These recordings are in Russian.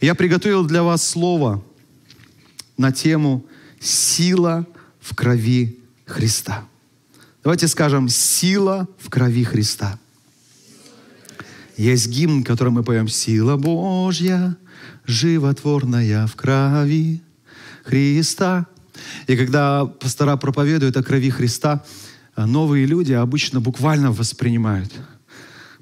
Я приготовил для вас слово на тему «Сила в крови Христа». Давайте скажем «Сила в крови Христа». Есть гимн, который мы поем «Сила Божья, животворная в крови Христа». И когда пастора проповедуют о крови Христа, новые люди обычно буквально воспринимают –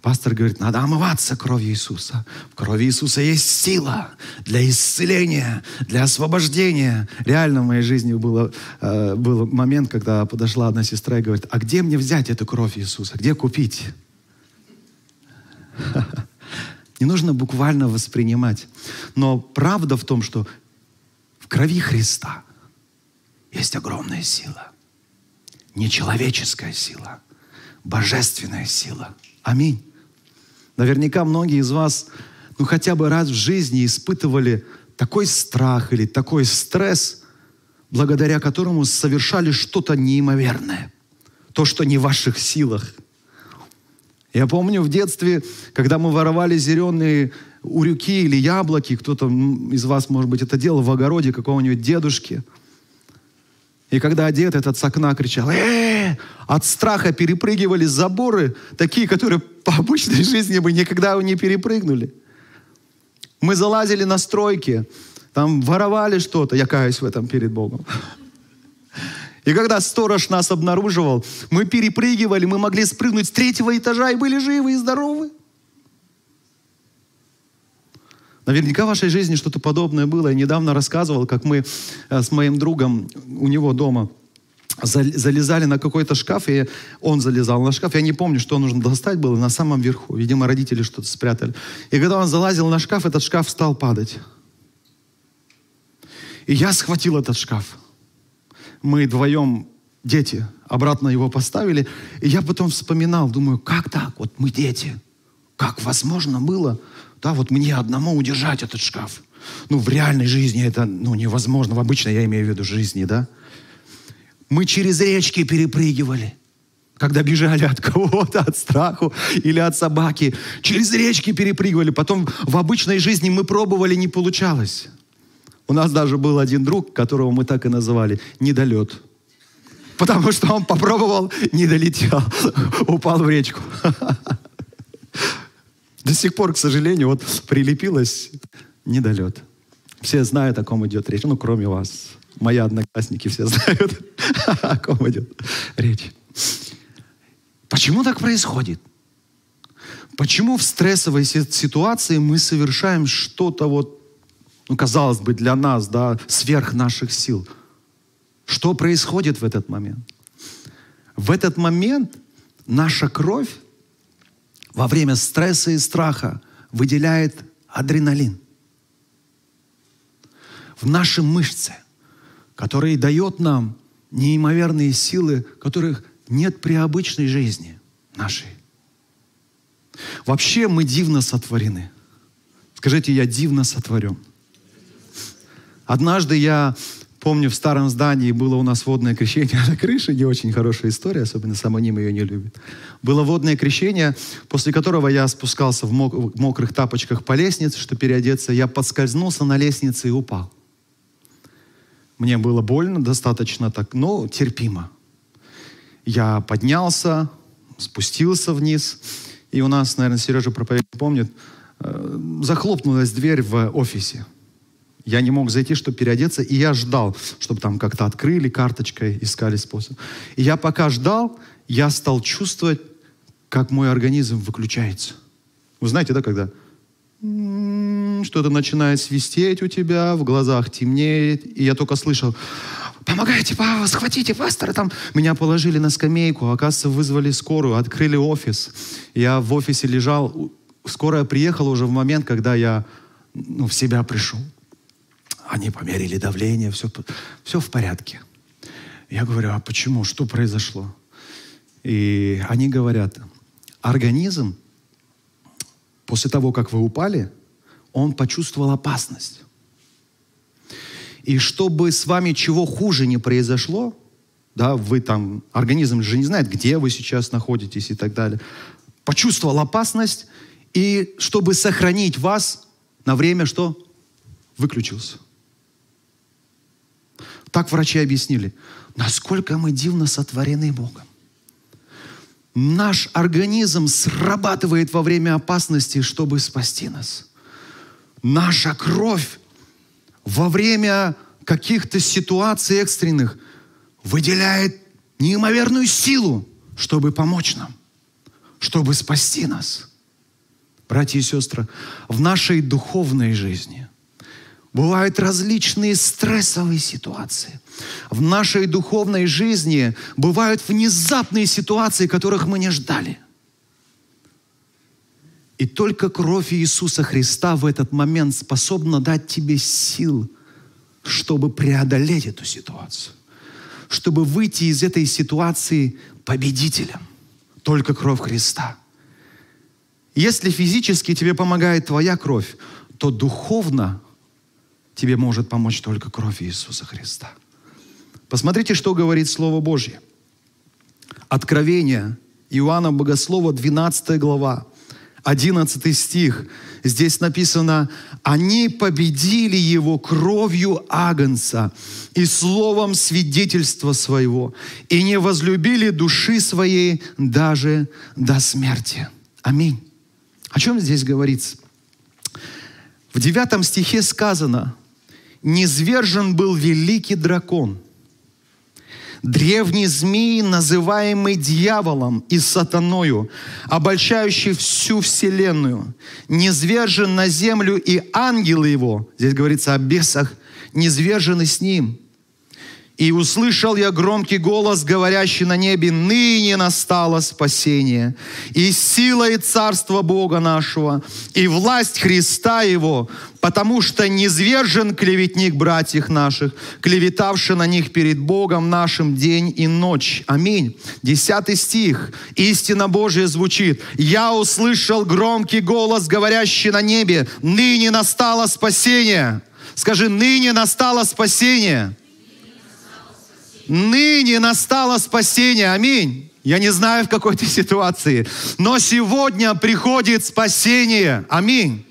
Пастор говорит, надо омываться кровью Иисуса. В крови Иисуса есть сила для исцеления, для освобождения. Реально в моей жизни было, э, был момент, когда подошла одна сестра и говорит, а где мне взять эту кровь Иисуса? Где купить? Не нужно буквально воспринимать. Но правда в том, что в крови Христа есть огромная сила. Нечеловеческая сила. Божественная сила. Аминь. Наверняка многие из вас, ну хотя бы раз в жизни испытывали такой страх или такой стресс, благодаря которому совершали что-то неимоверное. То, что не в ваших силах. Я помню в детстве, когда мы воровали зеленые урюки или яблоки, кто-то из вас, может быть, это делал в огороде какого-нибудь дедушки – и когда дед этот с окна кричал, э, от страха перепрыгивали заборы, такие, которые по обычной жизни бы никогда не перепрыгнули. Мы залазили на стройки, там воровали что-то, я каюсь в этом перед Богом. И когда сторож нас обнаруживал, мы перепрыгивали, мы могли спрыгнуть с третьего этажа и были живы и здоровы. Наверняка в вашей жизни что-то подобное было. Я недавно рассказывал, как мы э, с моим другом у него дома залезали на какой-то шкаф, и он залезал на шкаф. Я не помню, что нужно достать было на самом верху. Видимо, родители что-то спрятали. И когда он залазил на шкаф, этот шкаф стал падать. И я схватил этот шкаф. Мы вдвоем, дети, обратно его поставили. И я потом вспоминал, думаю, как так? Вот мы дети. Как возможно было да, вот мне одному удержать этот шкаф. Ну, в реальной жизни это ну, невозможно. В обычной, я имею в виду, жизни, да. Мы через речки перепрыгивали. Когда бежали от кого-то, от страху или от собаки. Через речки перепрыгивали. Потом в обычной жизни мы пробовали, не получалось. У нас даже был один друг, которого мы так и называли, недолет. Потому что он попробовал, не долетел, упал в речку. До сих пор, к сожалению, вот прилепилось недолет. Все знают, о ком идет речь, ну, кроме вас. Мои одноклассники все знают, о ком идет речь. Почему так происходит? Почему в стрессовой ситуации мы совершаем что-то вот, ну, казалось бы, для нас, да, сверх наших сил? Что происходит в этот момент? В этот момент наша кровь во время стресса и страха выделяет адреналин в наши мышцы, который дает нам неимоверные силы, которых нет при обычной жизни нашей. Вообще мы дивно сотворены. Скажите, я дивно сотворен. Однажды я Помню, в старом здании было у нас водное крещение на крыше, не очень хорошая история, особенно самоним ее не любит. Было водное крещение, после которого я спускался в мокрых тапочках по лестнице, чтобы переодеться. Я подскользнулся на лестнице и упал. Мне было больно достаточно так, но терпимо. Я поднялся, спустился вниз, и у нас, наверное, Сережа проповедник помнит, э, захлопнулась дверь в офисе. Я не мог зайти, чтобы переодеться, и я ждал, чтобы там как-то открыли карточкой, искали способ. И я пока ждал, я стал чувствовать, как мой организм выключается. Вы знаете, да, когда что-то начинает свистеть у тебя, в глазах темнеет, и я только слышал, помогайте, папа, схватите пастора, там меня положили на скамейку, оказывается, вызвали скорую, открыли офис. Я в офисе лежал, скорая приехала уже в момент, когда я ну, в себя пришел. Они померили давление, все, все в порядке. Я говорю, а почему? Что произошло? И они говорят, организм после того, как вы упали, он почувствовал опасность. И чтобы с вами чего хуже не произошло, да, вы там, организм же не знает, где вы сейчас находитесь и так далее, почувствовал опасность, и чтобы сохранить вас на время что? выключился. Так врачи объяснили, насколько мы дивно сотворены Богом. Наш организм срабатывает во время опасности, чтобы спасти нас. Наша кровь во время каких-то ситуаций экстренных выделяет неимоверную силу, чтобы помочь нам, чтобы спасти нас. Братья и сестры, в нашей духовной жизни бывают различные стрессовые ситуации. В нашей духовной жизни бывают внезапные ситуации, которых мы не ждали. И только кровь Иисуса Христа в этот момент способна дать тебе сил, чтобы преодолеть эту ситуацию, чтобы выйти из этой ситуации победителем. Только кровь Христа. Если физически тебе помогает твоя кровь, то духовно тебе может помочь только кровь Иисуса Христа. Посмотрите, что говорит Слово Божье. Откровение Иоанна Богослова, 12 глава, 11 стих. Здесь написано, они победили его кровью Агнца и словом свидетельства своего, и не возлюбили души своей даже до смерти. Аминь. О чем здесь говорится? В девятом стихе сказано, «Низвержен был великий дракон, древний змей, называемый дьяволом и сатаною, обольщающий всю вселенную, низвержен на землю и ангелы его, здесь говорится о бесах, низвержены с ним. И услышал я громкий голос, говорящий на небе, ныне настало спасение, и сила и царство Бога нашего, и власть Христа Его, потому что низвержен клеветник братьев наших, клеветавший на них перед Богом нашим день и ночь. Аминь. Десятый стих. Истина Божья звучит. «Я услышал громкий голос, говорящий на небе, ныне настало спасение». Скажи, ныне настало спасение ныне настало спасение. Аминь. Я не знаю, в какой то ситуации, но сегодня приходит спасение. Аминь.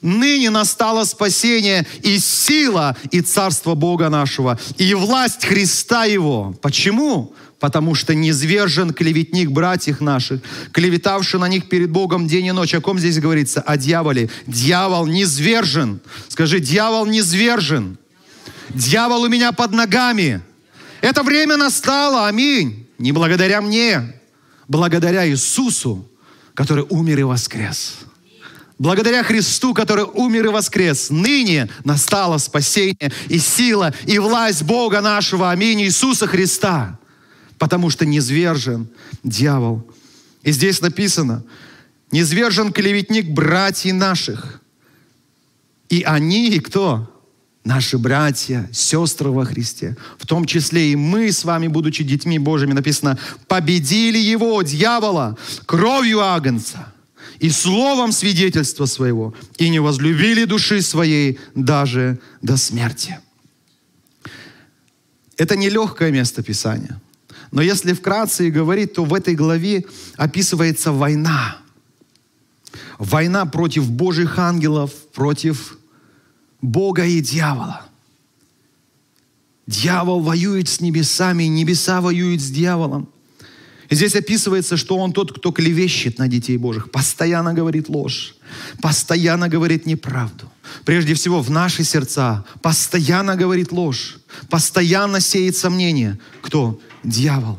Ныне настало спасение и сила, и царство Бога нашего, и власть Христа Его. Почему? Потому что низвержен клеветник братьев наших, клеветавший на них перед Богом день и ночь. О ком здесь говорится? О дьяволе. Дьявол низвержен. Скажи, дьявол низвержен. Дьявол у меня под ногами. Это время настало, аминь. Не благодаря мне, благодаря Иисусу, который умер и воскрес. Благодаря Христу, который умер и воскрес, ныне настало спасение и сила, и власть Бога нашего, аминь, Иисуса Христа. Потому что низвержен дьявол. И здесь написано, низвержен клеветник братьев наших. И они, кто? Наши братья, сестры во Христе, в том числе и мы с вами, будучи детьми Божьими, написано, победили его, дьявола, кровью Агнца и словом свидетельства своего, и не возлюбили души своей даже до смерти. Это нелегкое место Писания. Но если вкратце и говорить, то в этой главе описывается война. Война против Божьих ангелов, против Бога и дьявола. Дьявол воюет с небесами, небеса воюют с дьяволом. И здесь описывается, что он тот, кто клевещет на детей Божьих, постоянно говорит ложь, постоянно говорит неправду. Прежде всего в наши сердца постоянно говорит ложь, постоянно сеет сомнения. Кто? Дьявол.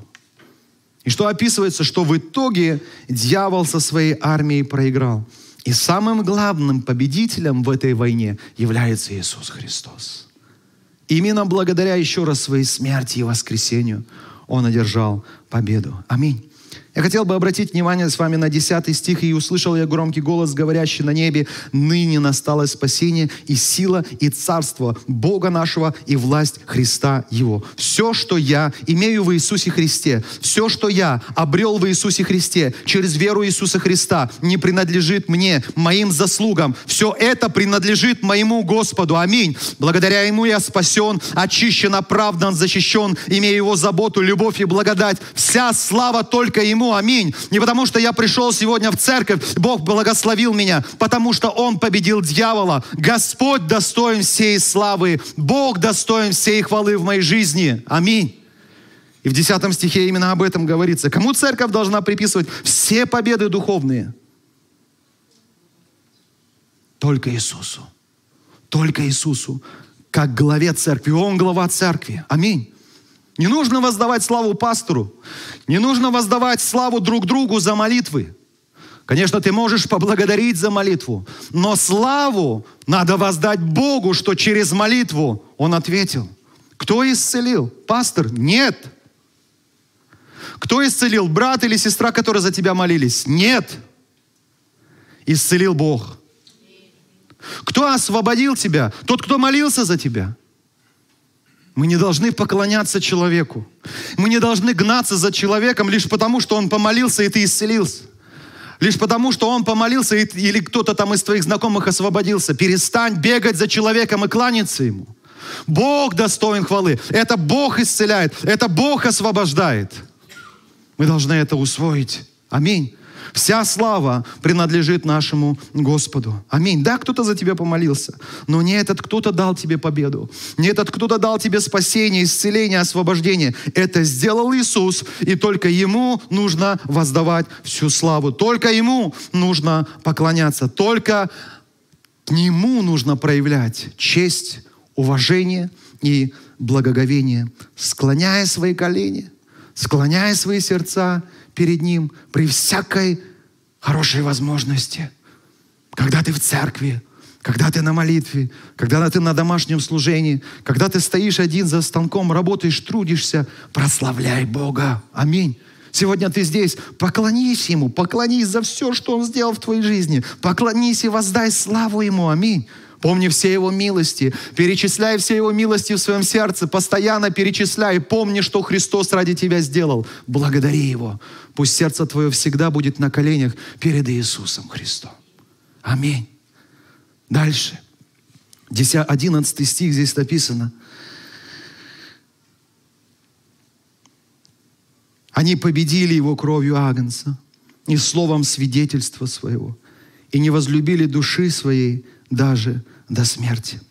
И что описывается, что в итоге дьявол со своей армией проиграл. И самым главным победителем в этой войне является Иисус Христос. Именно благодаря еще раз своей смерти и воскресению Он одержал победу. Аминь. Я хотел бы обратить внимание с вами на 10 стих, «И услышал я громкий голос, говорящий на небе, ныне настало спасение и сила, и царство Бога нашего, и власть Христа Его». Все, что я имею в Иисусе Христе, все, что я обрел в Иисусе Христе через веру Иисуса Христа, не принадлежит мне, моим заслугам. Все это принадлежит моему Господу. Аминь. Благодаря Ему я спасен, очищен, оправдан, защищен, имею Его заботу, любовь и благодать. Вся слава только Ему Нему, аминь. Не потому, что я пришел сегодня в церковь, Бог благословил меня, потому что Он победил дьявола. Господь достоин всей славы, Бог достоин всей хвалы в моей жизни. Аминь. И в 10 стихе именно об этом говорится. Кому церковь должна приписывать все победы духовные? Только Иисусу. Только Иисусу. Как главе церкви. Он глава церкви. Аминь. Не нужно воздавать славу пастору. Не нужно воздавать славу друг другу за молитвы. Конечно, ты можешь поблагодарить за молитву, но славу надо воздать Богу, что через молитву Он ответил. Кто исцелил? Пастор? Нет. Кто исцелил? Брат или сестра, которые за тебя молились? Нет. Исцелил Бог. Кто освободил тебя? Тот, кто молился за тебя. Мы не должны поклоняться человеку. Мы не должны гнаться за человеком лишь потому, что он помолился, и ты исцелился. Лишь потому, что он помолился, или кто-то там из твоих знакомых освободился. Перестань бегать за человеком и кланяться ему. Бог достоин хвалы. Это Бог исцеляет. Это Бог освобождает. Мы должны это усвоить. Аминь. Вся слава принадлежит нашему Господу. Аминь. Да, кто-то за тебя помолился, но не этот кто-то дал тебе победу. Не этот кто-то дал тебе спасение, исцеление, освобождение. Это сделал Иисус, и только Ему нужно воздавать всю славу. Только Ему нужно поклоняться. Только к Нему нужно проявлять честь, уважение и благоговение, склоняя свои колени, склоняя свои сердца перед Ним при всякой хорошей возможности. Когда ты в церкви, когда ты на молитве, когда ты на домашнем служении, когда ты стоишь один за станком, работаешь, трудишься, прославляй Бога. Аминь. Сегодня ты здесь, поклонись Ему, поклонись за все, что Он сделал в твоей жизни. Поклонись и воздай славу Ему. Аминь. Помни все Его милости. Перечисляй все Его милости в своем сердце. Постоянно перечисляй. Помни, что Христос ради тебя сделал. Благодари Его. Пусть сердце твое всегда будет на коленях перед Иисусом Христом. Аминь. Дальше. 10, 11 стих здесь написано. Они победили его кровью Агнца и словом свидетельства своего, и не возлюбили души своей даже до смерти.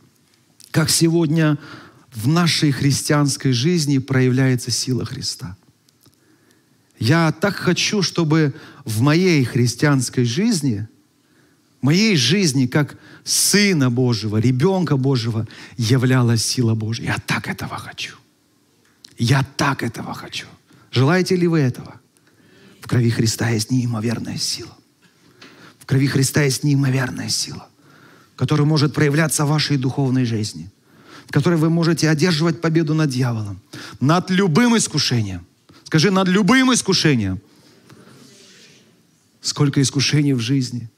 Как сегодня в нашей христианской жизни проявляется сила Христа. Я так хочу, чтобы в моей христианской жизни, моей жизни, как Сына Божьего, ребенка Божьего, являлась сила Божья. Я так этого хочу. Я так этого хочу. Желаете ли вы этого? В крови Христа есть неимоверная сила. В крови Христа есть неимоверная сила который может проявляться в вашей духовной жизни, в которой вы можете одерживать победу над дьяволом, над любым искушением. Скажи, над любым искушением. Сколько искушений в жизни.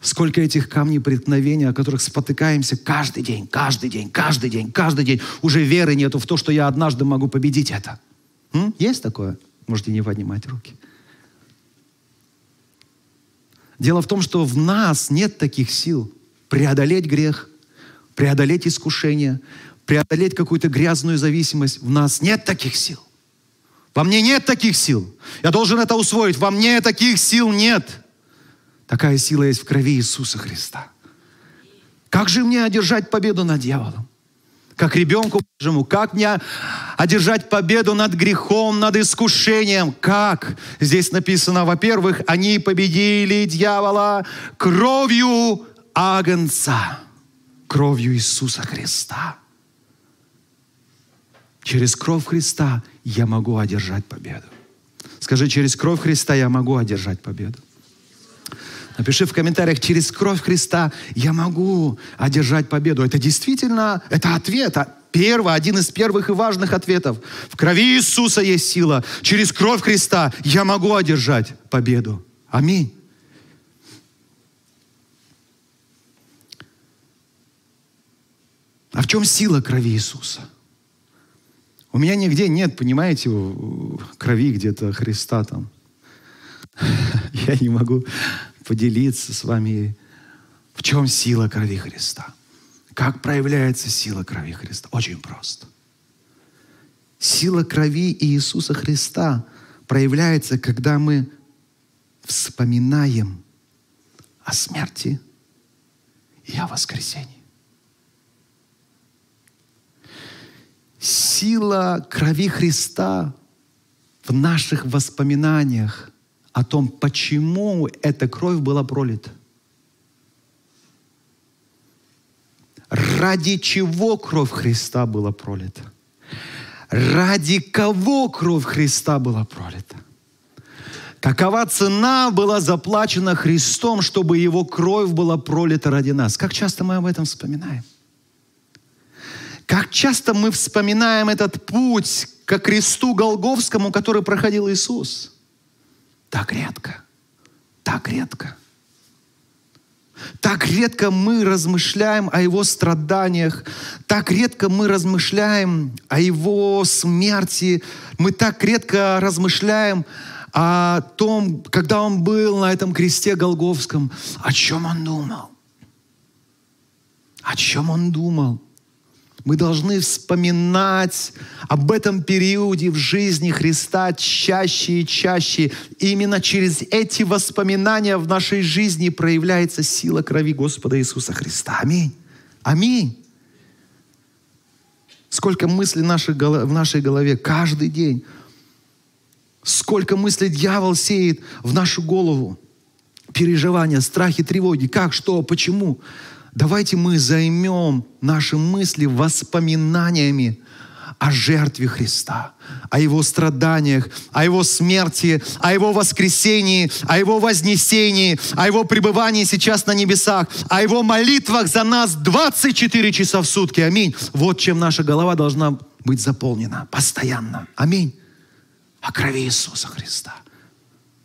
Сколько этих камней преткновения, о которых спотыкаемся каждый день, каждый день, каждый день, каждый день. Уже веры нету в то, что я однажды могу победить это. М? Есть такое? Можете не поднимать руки. Дело в том, что в нас нет таких сил преодолеть грех, преодолеть искушение, преодолеть какую-то грязную зависимость. В нас нет таких сил. Во мне нет таких сил. Я должен это усвоить. Во мне таких сил нет. Такая сила есть в крови Иисуса Христа. Как же мне одержать победу над дьяволом? Как ребенку Божьему. Как мне одержать победу над грехом, над искушением? Как? Здесь написано, во-первых, они победили дьявола кровью Агнца, кровью Иисуса Христа. Через кровь Христа я могу одержать победу. Скажи, через кровь Христа я могу одержать победу. Напиши в комментариях, через кровь Христа я могу одержать победу. Это действительно, это ответ, а первый, один из первых и важных ответов. В крови Иисуса есть сила. Через кровь Христа я могу одержать победу. Аминь. А в чем сила крови Иисуса? У меня нигде нет, понимаете, крови где-то Христа там. Я не могу поделиться с вами, в чем сила крови Христа. Как проявляется сила крови Христа? Очень просто. Сила крови Иисуса Христа проявляется, когда мы вспоминаем о смерти и о воскресении. Сила крови Христа в наших воспоминаниях о том, почему эта кровь была пролита. Ради чего кровь Христа была пролита? Ради кого кровь Христа была пролита? Какова цена была заплачена Христом, чтобы Его кровь была пролита ради нас? Как часто мы об этом вспоминаем? Как часто мы вспоминаем этот путь к кресту Голговскому, который проходил Иисус? Так редко, так редко. Так редко мы размышляем о Его страданиях, так редко мы размышляем о Его смерти, мы так редко размышляем о том, когда Он был на этом кресте Голговском, о чем Он думал. О чем Он думал. Мы должны вспоминать об этом периоде в жизни Христа чаще и чаще. И именно через эти воспоминания в нашей жизни проявляется сила крови Господа Иисуса Христа. Аминь. Аминь. Сколько мыслей в нашей голове каждый день. Сколько мыслей дьявол сеет в нашу голову. Переживания, страхи, тревоги. Как, что, почему. Давайте мы займем наши мысли воспоминаниями о жертве Христа, о Его страданиях, о Его смерти, о Его воскресении, о Его вознесении, о Его пребывании сейчас на небесах, о Его молитвах за нас 24 часа в сутки. Аминь. Вот чем наша голова должна быть заполнена постоянно. Аминь. О крови Иисуса Христа.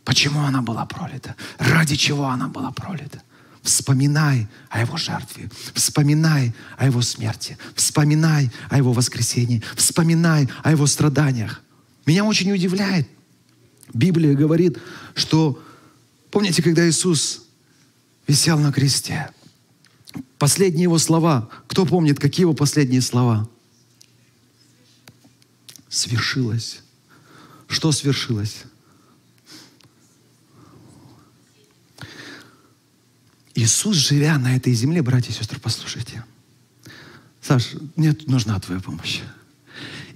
Почему она была пролита? Ради чего она была пролита? Вспоминай о Его жертве. Вспоминай о Его смерти. Вспоминай о Его воскресении. Вспоминай о Его страданиях. Меня очень удивляет. Библия говорит, что, помните, когда Иисус висел на кресте, последние Его слова, кто помнит, какие Его последние слова? Свершилось. Что свершилось? Иисус, живя на этой земле, братья и сестры, послушайте. Саш, мне тут нужна твоя помощь.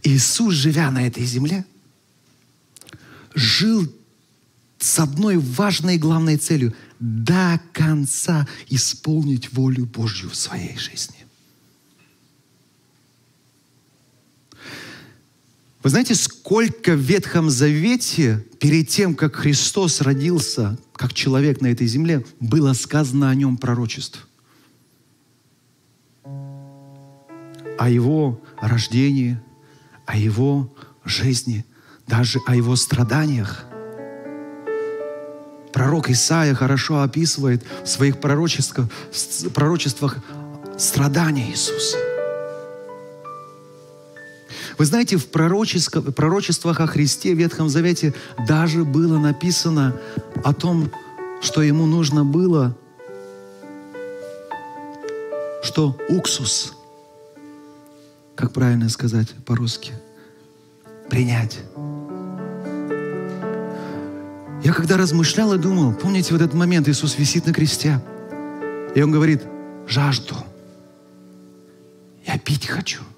Иисус, живя на этой земле, жил с одной важной и главной целью – до конца исполнить волю Божью в своей жизни. Вы знаете, сколько в Ветхом Завете, перед тем, как Христос родился, как человек на этой земле, было сказано о нем пророчеств? О его рождении, о его жизни, даже о его страданиях. Пророк Исаия хорошо описывает в своих пророчествах, пророчествах страдания Иисуса. Вы знаете, в пророчествах о Христе в Ветхом Завете даже было написано о том, что ему нужно было, что уксус, как правильно сказать по-русски, принять. Я когда размышлял и думал, помните вот этот момент, Иисус висит на кресте, и Он говорит, жажду, я пить хочу –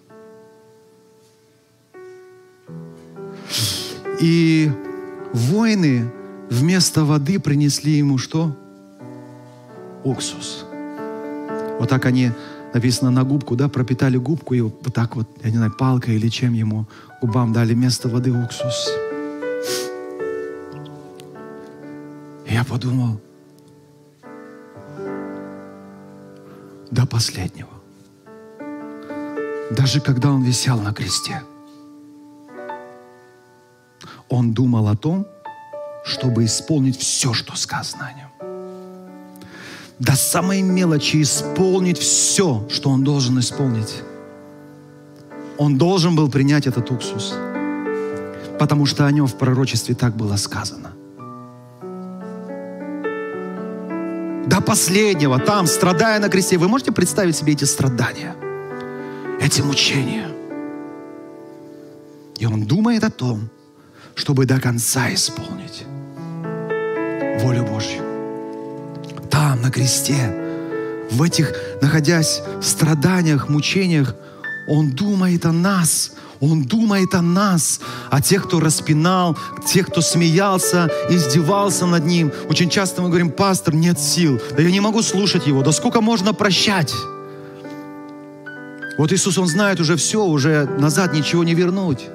И воины вместо воды принесли ему что? Уксус. Вот так они, написано на губку, да, пропитали губку и вот так вот, я не знаю, палкой или чем ему губам дали вместо воды уксус. И я подумал, до последнего. Даже когда он висел на кресте – он думал о том, чтобы исполнить все, что сказано о нем. До самой мелочи исполнить все, что он должен исполнить. Он должен был принять этот уксус, потому что о нем в пророчестве так было сказано. До последнего, там, страдая на кресте, вы можете представить себе эти страдания, эти мучения. И он думает о том, чтобы до конца исполнить волю Божью. Там, на кресте, в этих, находясь в страданиях, мучениях, Он думает о нас, он думает о нас, о тех, кто распинал, тех, кто смеялся, издевался над Ним. Очень часто мы говорим, пастор, нет сил, да я не могу слушать Его, да сколько можно прощать? Вот Иисус, Он знает уже все, уже назад ничего не вернуть.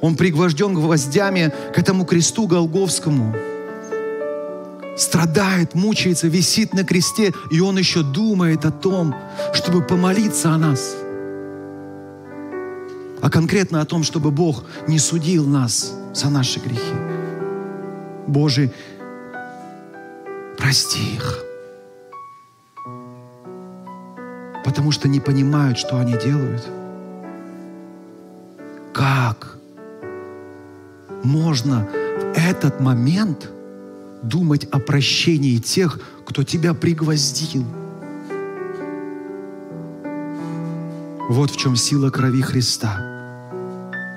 Он пригвожден гвоздями к этому кресту Голговскому. Страдает, мучается, висит на кресте, и Он еще думает о том, чтобы помолиться о нас – а конкретно о том, чтобы Бог не судил нас за наши грехи. Боже, прости их. Потому что не понимают, что они делают. Как можно в этот момент думать о прощении тех, кто тебя пригвоздил? Вот в чем сила крови Христа –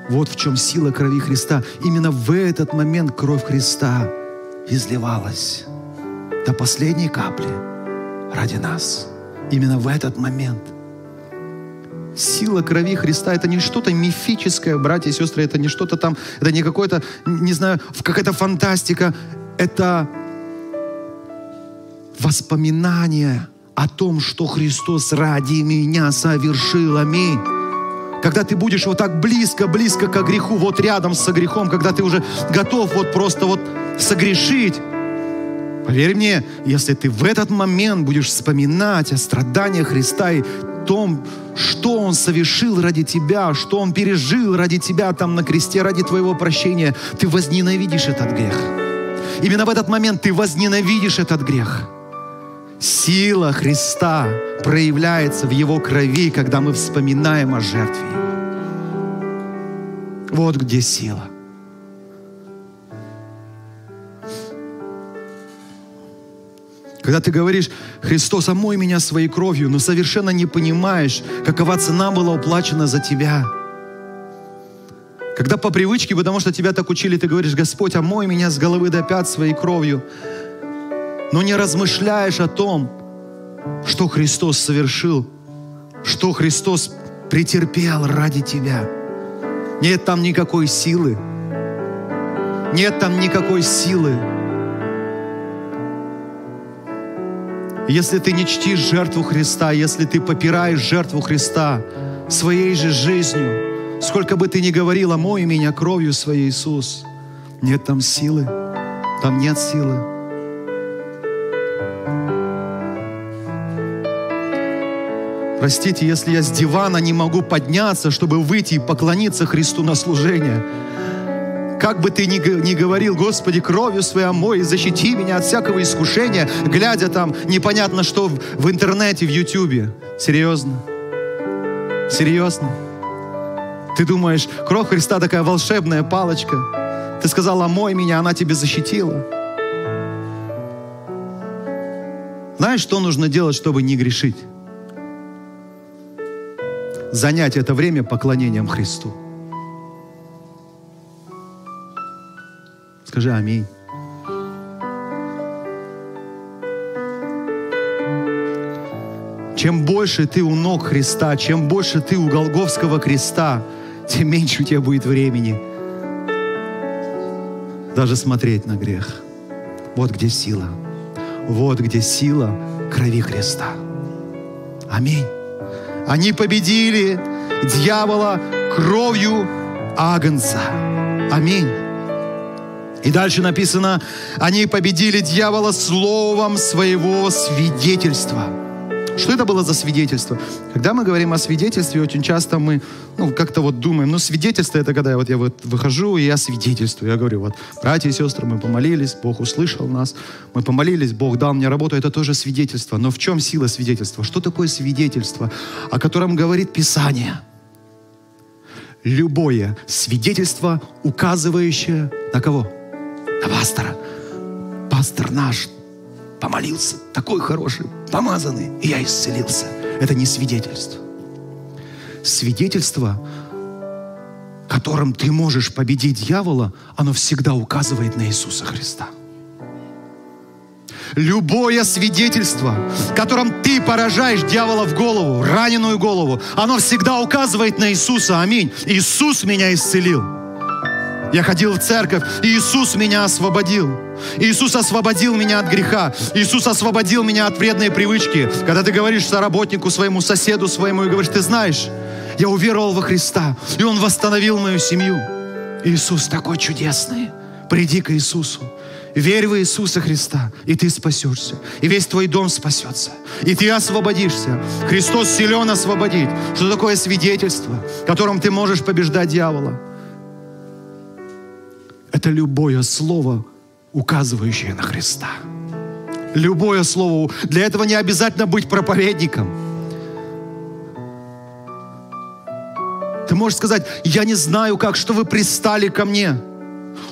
вот в чем сила крови Христа. Именно в этот момент кровь Христа изливалась до последней капли ради нас. Именно в этот момент. Сила крови Христа – это не что-то мифическое, братья и сестры, это не что-то там, это не какое-то, не знаю, какая-то фантастика. Это воспоминание о том, что Христос ради меня совершил. Аминь. Когда ты будешь вот так близко-близко к греху, вот рядом со грехом, когда ты уже готов вот просто вот согрешить, Поверь мне, если ты в этот момент будешь вспоминать о страданиях Христа и том, что Он совершил ради тебя, что Он пережил ради тебя там на кресте, ради твоего прощения, ты возненавидишь этот грех. Именно в этот момент ты возненавидишь этот грех. Сила Христа проявляется в Его крови, когда мы вспоминаем о жертве. Вот где сила. Когда ты говоришь, Христос, омой меня своей кровью, но совершенно не понимаешь, какова цена была уплачена за тебя. Когда по привычке, потому что тебя так учили, ты говоришь, Господь, омой меня с головы до пят своей кровью но не размышляешь о том, что Христос совершил, что Христос претерпел ради тебя. Нет там никакой силы. Нет там никакой силы. Если ты не чтишь жертву Христа, если ты попираешь жертву Христа своей же жизнью, сколько бы ты ни говорил, омой меня кровью своей, Иисус, нет там силы, там нет силы. Простите, если я с дивана не могу подняться, чтобы выйти и поклониться Христу на служение. Как бы ты ни, ни говорил, Господи, кровью своей омой, защити меня от всякого искушения, глядя там непонятно что в, в интернете, в Ютубе. Серьезно? Серьезно? Ты думаешь, кровь Христа такая волшебная палочка. Ты сказал, омой меня, она тебе защитила. Знаешь, что нужно делать, чтобы не грешить? занять это время поклонением Христу. Скажи аминь. Чем больше ты у ног Христа, чем больше ты у Голговского креста, тем меньше у тебя будет времени даже смотреть на грех. Вот где сила. Вот где сила крови Христа. Аминь. Они победили дьявола кровью Агнца. Аминь. И дальше написано, они победили дьявола словом своего свидетельства. Что это было за свидетельство? Когда мы говорим о свидетельстве, очень часто мы ну, как-то вот думаем, ну, свидетельство это когда вот я вот выхожу и я свидетельствую. Я говорю, вот, братья и сестры, мы помолились, Бог услышал нас, мы помолились, Бог дал мне работу, это тоже свидетельство. Но в чем сила свидетельства? Что такое свидетельство, о котором говорит Писание? Любое свидетельство, указывающее на кого? На пастора. Пастор наш помолился, такой хороший, помазанный, и я исцелился. Это не свидетельство. Свидетельство, которым ты можешь победить дьявола, оно всегда указывает на Иисуса Христа. Любое свидетельство, которым ты поражаешь дьявола в голову, раненую голову, оно всегда указывает на Иисуса. Аминь. Иисус меня исцелил. Я ходил в церковь, и Иисус меня освободил. Иисус освободил меня от греха. Иисус освободил меня от вредной привычки. Когда ты говоришь соработнику своему, соседу своему, и говоришь, ты знаешь, я уверовал во Христа, и Он восстановил мою семью. Иисус такой чудесный. Приди к Иисусу. Верь в Иисуса Христа, и ты спасешься. И весь твой дом спасется. И ты освободишься. Христос силен освободить. Что такое свидетельство, которым ты можешь побеждать дьявола? Это любое слово, указывающее на Христа. Любое слово. Для этого не обязательно быть проповедником. Ты можешь сказать, я не знаю как, что вы пристали ко мне.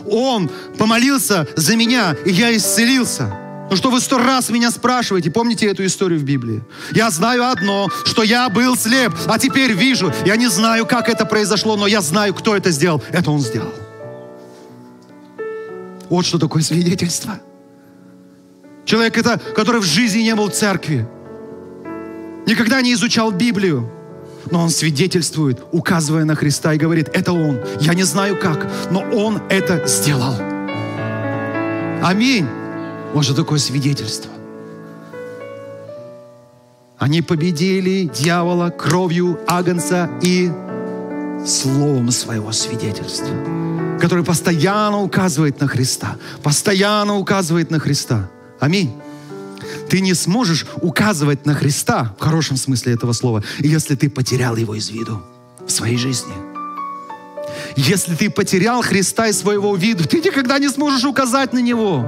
Он помолился за меня, и я исцелился. Ну что вы сто раз меня спрашиваете? Помните эту историю в Библии? Я знаю одно, что я был слеп, а теперь вижу. Я не знаю, как это произошло, но я знаю, кто это сделал. Это он сделал. Вот что такое свидетельство. Человек, это, который в жизни не был в церкви, никогда не изучал Библию, но он свидетельствует, указывая на Христа и говорит, это Он. Я не знаю как, но Он это сделал. Аминь. Вот что такое свидетельство. Они победили дьявола кровью Агнца и словом своего свидетельства, который постоянно указывает на Христа, постоянно указывает на Христа. Аминь. Ты не сможешь указывать на Христа, в хорошем смысле этого слова, если ты потерял Его из виду в своей жизни. Если ты потерял Христа из своего виду, ты никогда не сможешь указать на Него.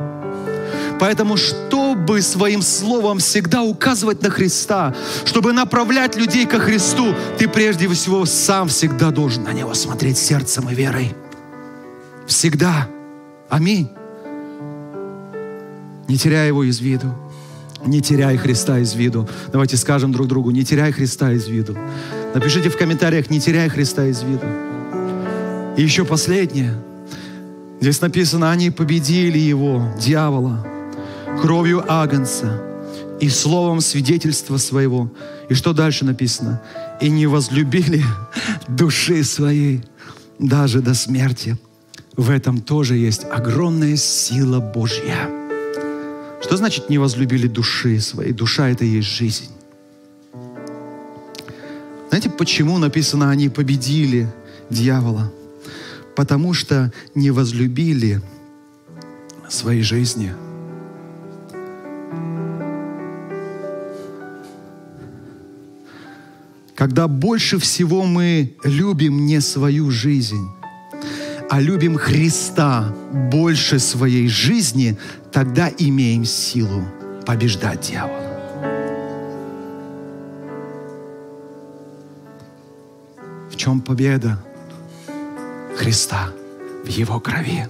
Поэтому, чтобы своим словом всегда указывать на Христа, чтобы направлять людей ко Христу, ты прежде всего сам всегда должен на Него смотреть сердцем и верой. Всегда. Аминь. Не теряя Его из виду. Не теряй Христа из виду. Давайте скажем друг другу, не теряй Христа из виду. Напишите в комментариях, не теряй Христа из виду. И еще последнее. Здесь написано, они победили его, дьявола, кровью Агнца и словом свидетельства своего. И что дальше написано? И не возлюбили души своей даже до смерти. В этом тоже есть огромная сила Божья. Что значит не возлюбили души своей? Душа — это и есть жизнь. Знаете, почему написано, они победили дьявола? Потому что не возлюбили своей жизни. Когда больше всего мы любим не свою жизнь, а любим Христа больше своей жизни, тогда имеем силу побеждать дьявола. В чем победа Христа? В Его крови.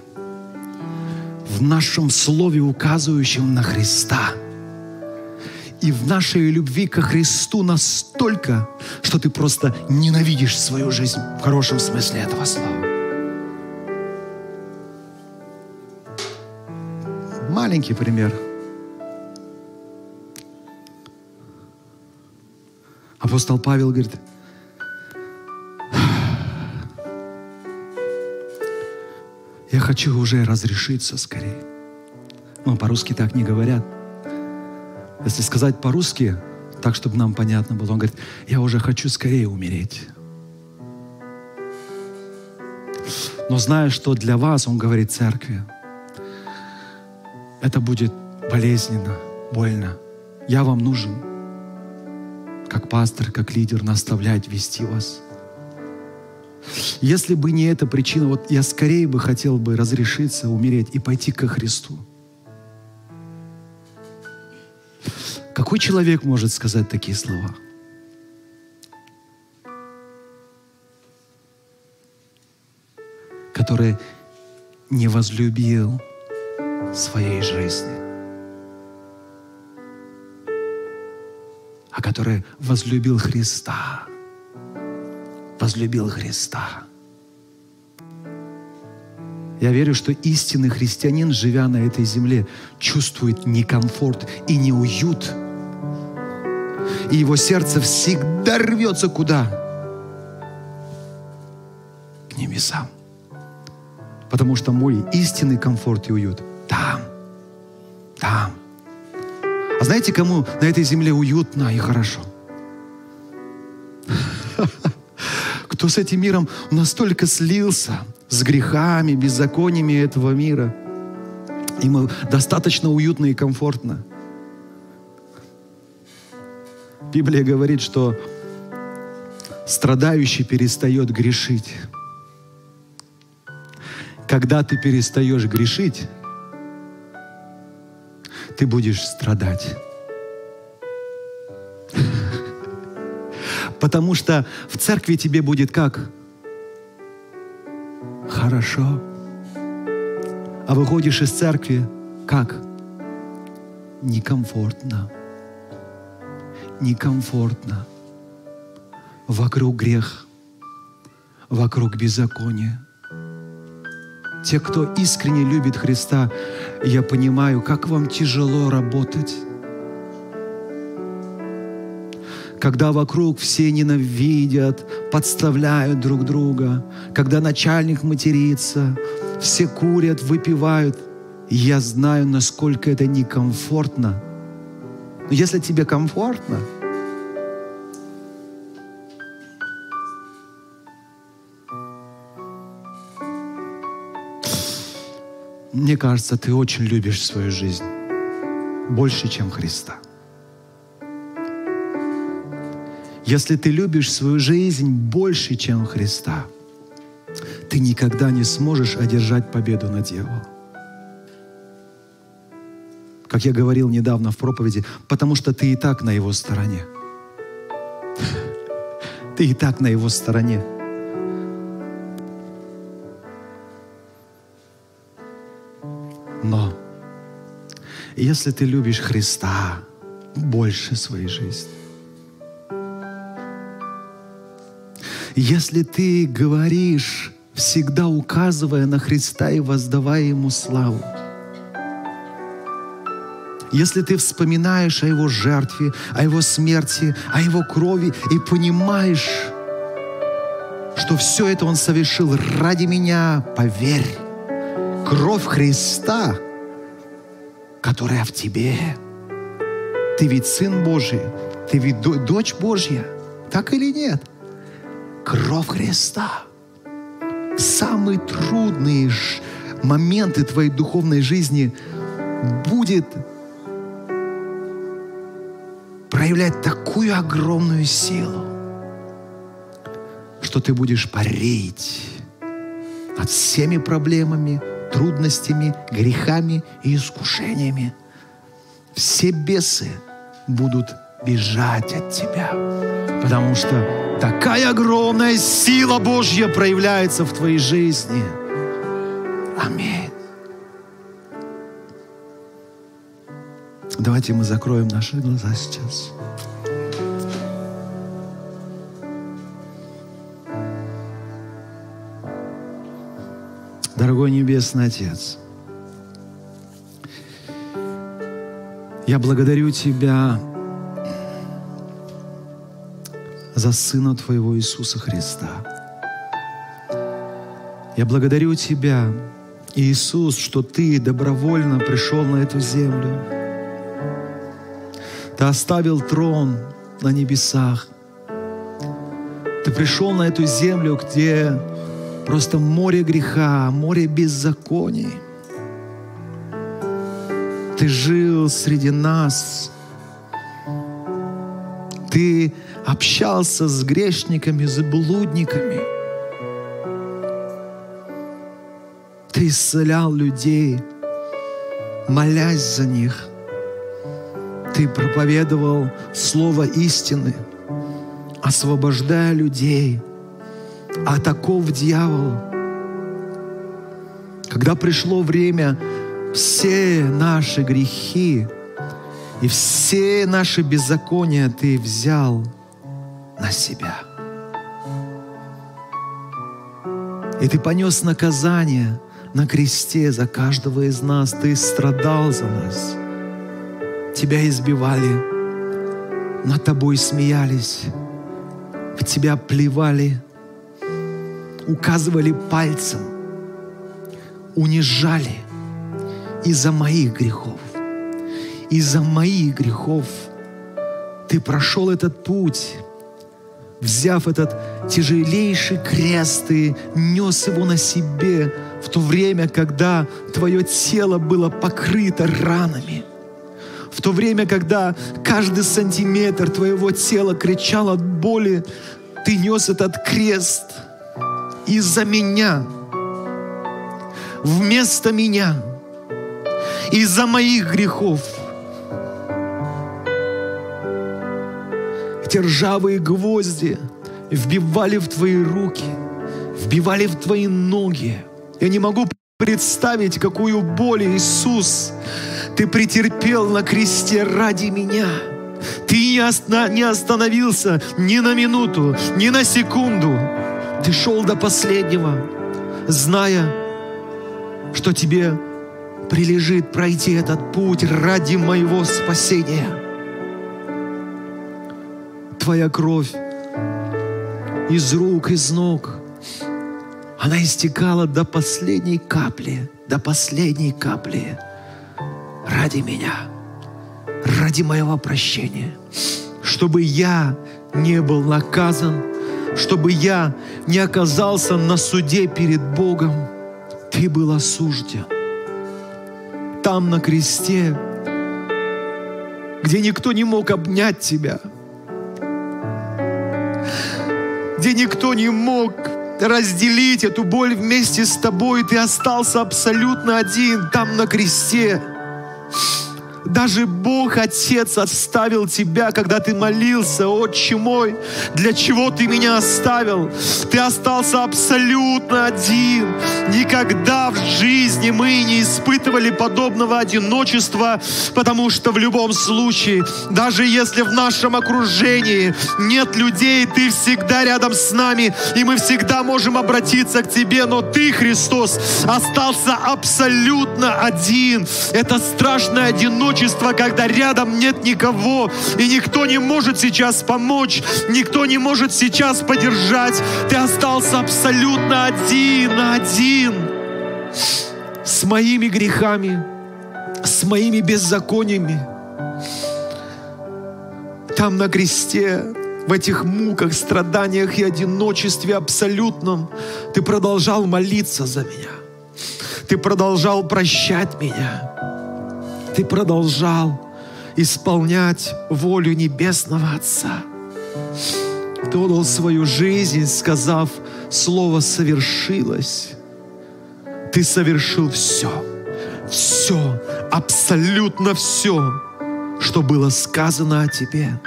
В нашем слове, указывающем на Христа. И в нашей любви ко Христу настолько, что ты просто ненавидишь свою жизнь в хорошем смысле этого слова. Маленький пример. Апостол Павел говорит, я хочу уже разрешиться скорее. Ну, по-русски так не говорят. Если сказать по-русски, так, чтобы нам понятно было, он говорит, я уже хочу скорее умереть. Но зная, что для вас, он говорит церкви, это будет болезненно, больно. Я вам нужен, как пастор, как лидер, наставлять, вести вас. Если бы не эта причина, вот я скорее бы хотел бы разрешиться, умереть и пойти ко Христу. Какой человек может сказать такие слова? Который не возлюбил своей жизни, а который возлюбил Христа, возлюбил Христа. Я верю, что истинный христианин, живя на этой земле, чувствует некомфорт и неуют. И его сердце всегда рвется куда? К небесам. Потому что мой истинный комфорт и уют А знаете, кому на этой земле уютно и хорошо? Кто с этим миром настолько слился, с грехами, беззакониями этого мира. Ему достаточно уютно и комфортно. Библия говорит, что страдающий перестает грешить. Когда ты перестаешь грешить, ты будешь страдать. Потому что в церкви тебе будет как? Хорошо. А выходишь из церкви как? Некомфортно. Некомфортно. Вокруг грех, вокруг беззакония. Те, кто искренне любит Христа, я понимаю, как вам тяжело работать когда вокруг все ненавидят, подставляют друг друга, когда начальник матерится, все курят, выпивают. я знаю, насколько это некомфортно. Но если тебе комфортно, мне кажется, ты очень любишь свою жизнь больше, чем Христа. Если ты любишь свою жизнь больше, чем Христа, ты никогда не сможешь одержать победу над дьяволом. Как я говорил недавно в проповеди, потому что ты и так на его стороне. Ты и так на его стороне. Если ты любишь Христа больше своей жизни, Если ты говоришь, всегда указывая на Христа и воздавая Ему славу, если ты вспоминаешь о Его жертве, о Его смерти, о Его крови и понимаешь, что все это Он совершил ради меня, поверь, кровь Христа, которая в тебе, ты ведь Сын Божий, ты ведь дочь Божья, так или нет – кровь Христа. Самые трудные моменты твоей духовной жизни будет проявлять такую огромную силу, что ты будешь парить над всеми проблемами, трудностями, грехами и искушениями. Все бесы будут бежать от тебя, потому что такая огромная сила Божья проявляется в твоей жизни. Аминь. Давайте мы закроем наши глаза сейчас. Дорогой Небесный Отец, я благодарю Тебя за Сына Твоего Иисуса Христа. Я благодарю Тебя, Иисус, что Ты добровольно пришел на эту землю. Ты оставил трон на небесах. Ты пришел на эту землю, где просто море греха, море беззаконий. Ты жил среди нас. Ты общался с грешниками, с блудниками. Ты исцелял людей, молясь за них. Ты проповедовал слово истины, освобождая людей от оков дьявола. Когда пришло время, все наши грехи и все наши беззакония Ты взял – на себя. И ты понес наказание на кресте за каждого из нас. Ты страдал за нас. Тебя избивали, над тобой смеялись, в тебя плевали, указывали пальцем, унижали из-за моих грехов. Из-за моих грехов ты прошел этот путь, взяв этот тяжелейший крест, и нес его на себе в то время, когда твое тело было покрыто ранами. В то время, когда каждый сантиметр твоего тела кричал от боли, ты нес этот крест из-за меня, вместо меня, из-за моих грехов – эти ржавые гвозди вбивали в твои руки, вбивали в твои ноги. Я не могу представить, какую боль, Иисус, ты претерпел на кресте ради меня. Ты не остановился ни на минуту, ни на секунду. Ты шел до последнего, зная, что тебе прилежит пройти этот путь ради моего спасения твоя кровь из рук, из ног. Она истекала до последней капли, до последней капли ради меня, ради моего прощения, чтобы я не был наказан, чтобы я не оказался на суде перед Богом. Ты был осужден. Там на кресте, где никто не мог обнять тебя – где никто не мог разделить эту боль вместе с тобой, ты остался абсолютно один там на кресте. Даже Бог Отец оставил тебя, когда ты молился, Отче мой, для чего ты меня оставил? Ты остался абсолютно один. Никогда в жизни мы не испытывали подобного одиночества, потому что в любом случае, даже если в нашем окружении нет людей, ты всегда рядом с нами, и мы всегда можем обратиться к тебе, но ты, Христос, остался абсолютно один. Это страшное одиночество одиночество, когда рядом нет никого, и никто не может сейчас помочь, никто не может сейчас поддержать. Ты остался абсолютно один, один с моими грехами, с моими беззакониями. Там на кресте, в этих муках, страданиях и одиночестве абсолютном, ты продолжал молиться за меня. Ты продолжал прощать меня. Ты продолжал исполнять волю Небесного Отца. Ты отдал свою жизнь, сказав, слово совершилось. Ты совершил все, все, абсолютно все, что было сказано о тебе.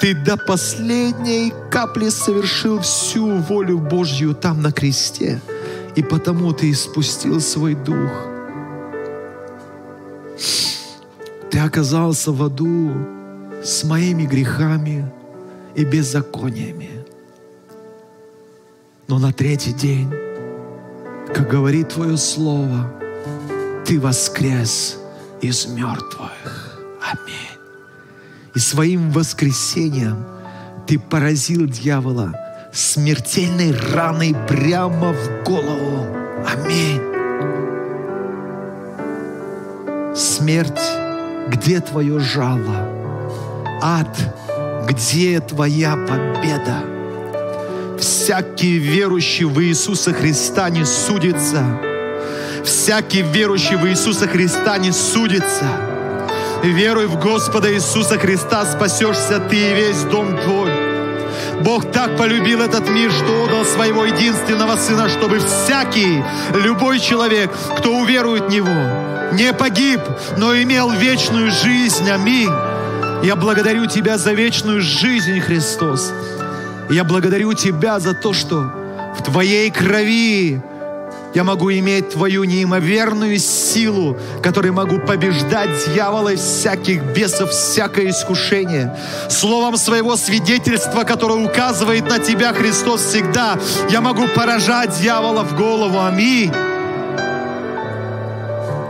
Ты до последней капли совершил всю волю Божью там на кресте, и потому ты испустил свой дух – оказался в аду с моими грехами и беззакониями. Но на третий день, как говорит Твое Слово, Ты воскрес из мертвых. Аминь. И своим воскресением Ты поразил дьявола смертельной раной прямо в голову. Аминь. Смерть, где твое жало? Ад, где твоя победа? Всякий верующий в Иисуса Христа не судится. Всякий верующий в Иисуса Христа не судится. Веруй в Господа Иисуса Христа, спасешься ты и весь дом твой. Бог так полюбил этот мир, что отдал своего единственного Сына, чтобы всякий, любой человек, кто уверует в Него, не погиб, но имел вечную жизнь. Аминь. Я благодарю Тебя за вечную жизнь, Христос. Я благодарю Тебя за то, что в Твоей крови я могу иметь Твою неимоверную силу, которой могу побеждать дьявола и всяких бесов, всякое искушение. Словом своего свидетельства, которое указывает на Тебя, Христос, всегда, я могу поражать дьявола в голову. Аминь.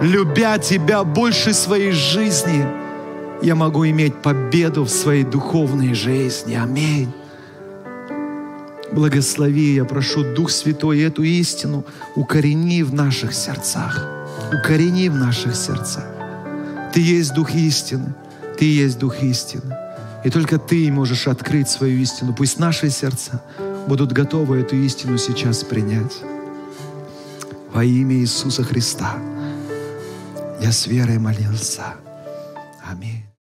Любя Тебя больше своей жизни, я могу иметь победу в своей духовной жизни. Аминь. Благослови, я прошу, Дух Святой, эту истину укорени в наших сердцах. Укорени в наших сердцах. Ты есть Дух истины. Ты есть Дух истины. И только Ты можешь открыть свою истину. Пусть наши сердца будут готовы эту истину сейчас принять. Во имя Иисуса Христа я с верой молился.